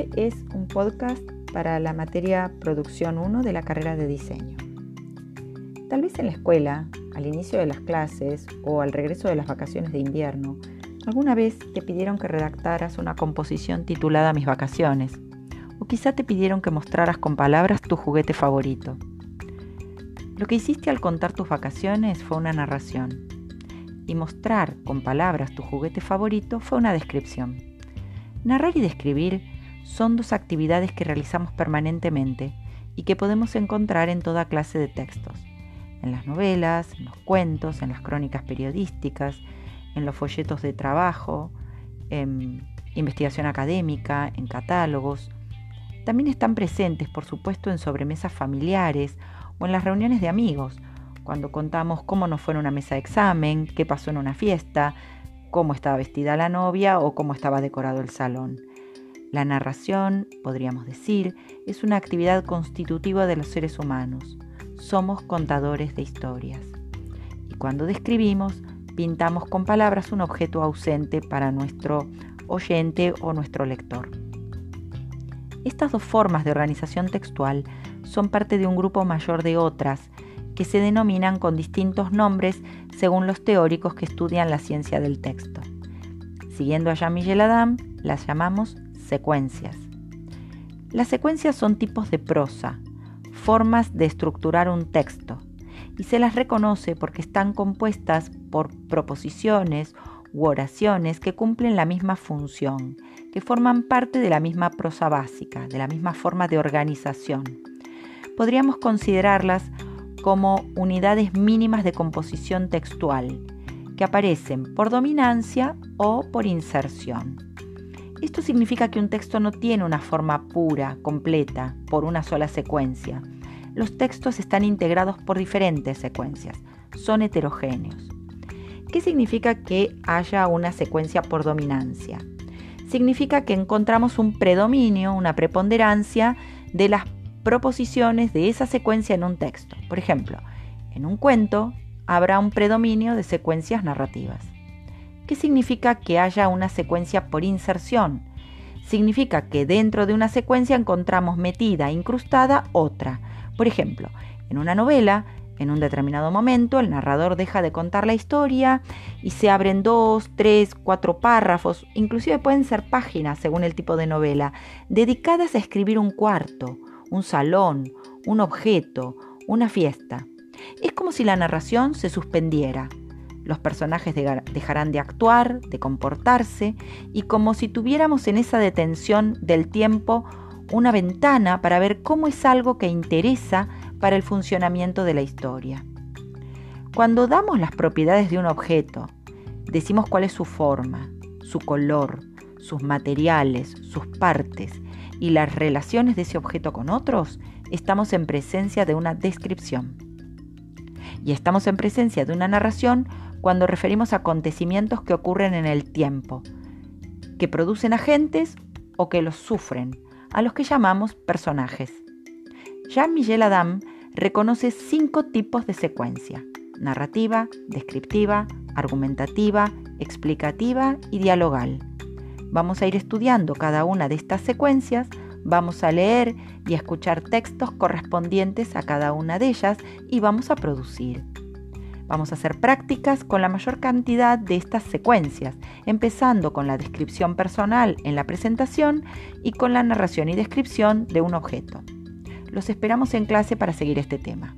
Este es un podcast para la materia Producción 1 de la carrera de diseño. Tal vez en la escuela, al inicio de las clases o al regreso de las vacaciones de invierno, alguna vez te pidieron que redactaras una composición titulada Mis vacaciones, o quizá te pidieron que mostraras con palabras tu juguete favorito. Lo que hiciste al contar tus vacaciones fue una narración, y mostrar con palabras tu juguete favorito fue una descripción. Narrar y describir son dos actividades que realizamos permanentemente y que podemos encontrar en toda clase de textos, en las novelas, en los cuentos, en las crónicas periodísticas, en los folletos de trabajo, en investigación académica, en catálogos. También están presentes, por supuesto, en sobremesas familiares o en las reuniones de amigos, cuando contamos cómo nos fue en una mesa de examen, qué pasó en una fiesta, cómo estaba vestida la novia o cómo estaba decorado el salón. La narración, podríamos decir, es una actividad constitutiva de los seres humanos. Somos contadores de historias. Y cuando describimos, pintamos con palabras un objeto ausente para nuestro oyente o nuestro lector. Estas dos formas de organización textual son parte de un grupo mayor de otras que se denominan con distintos nombres según los teóricos que estudian la ciencia del texto. Siguiendo a Jean-Michel Adam, las llamamos secuencias. Las secuencias son tipos de prosa, formas de estructurar un texto, y se las reconoce porque están compuestas por proposiciones u oraciones que cumplen la misma función, que forman parte de la misma prosa básica, de la misma forma de organización. Podríamos considerarlas como unidades mínimas de composición textual, que aparecen por dominancia o por inserción. Esto significa que un texto no tiene una forma pura, completa, por una sola secuencia. Los textos están integrados por diferentes secuencias, son heterogéneos. ¿Qué significa que haya una secuencia por dominancia? Significa que encontramos un predominio, una preponderancia de las proposiciones de esa secuencia en un texto. Por ejemplo, en un cuento habrá un predominio de secuencias narrativas. ¿Qué significa que haya una secuencia por inserción? Significa que dentro de una secuencia encontramos metida, incrustada otra. Por ejemplo, en una novela, en un determinado momento, el narrador deja de contar la historia y se abren dos, tres, cuatro párrafos, inclusive pueden ser páginas según el tipo de novela, dedicadas a escribir un cuarto, un salón, un objeto, una fiesta. Es como si la narración se suspendiera. Los personajes dejarán de actuar, de comportarse, y como si tuviéramos en esa detención del tiempo una ventana para ver cómo es algo que interesa para el funcionamiento de la historia. Cuando damos las propiedades de un objeto, decimos cuál es su forma, su color, sus materiales, sus partes, y las relaciones de ese objeto con otros, estamos en presencia de una descripción. Y estamos en presencia de una narración cuando referimos a acontecimientos que ocurren en el tiempo, que producen agentes o que los sufren, a los que llamamos personajes. Jean-Michel Adam reconoce cinco tipos de secuencia, narrativa, descriptiva, argumentativa, explicativa y dialogal. Vamos a ir estudiando cada una de estas secuencias, vamos a leer y escuchar textos correspondientes a cada una de ellas y vamos a producir. Vamos a hacer prácticas con la mayor cantidad de estas secuencias, empezando con la descripción personal en la presentación y con la narración y descripción de un objeto. Los esperamos en clase para seguir este tema.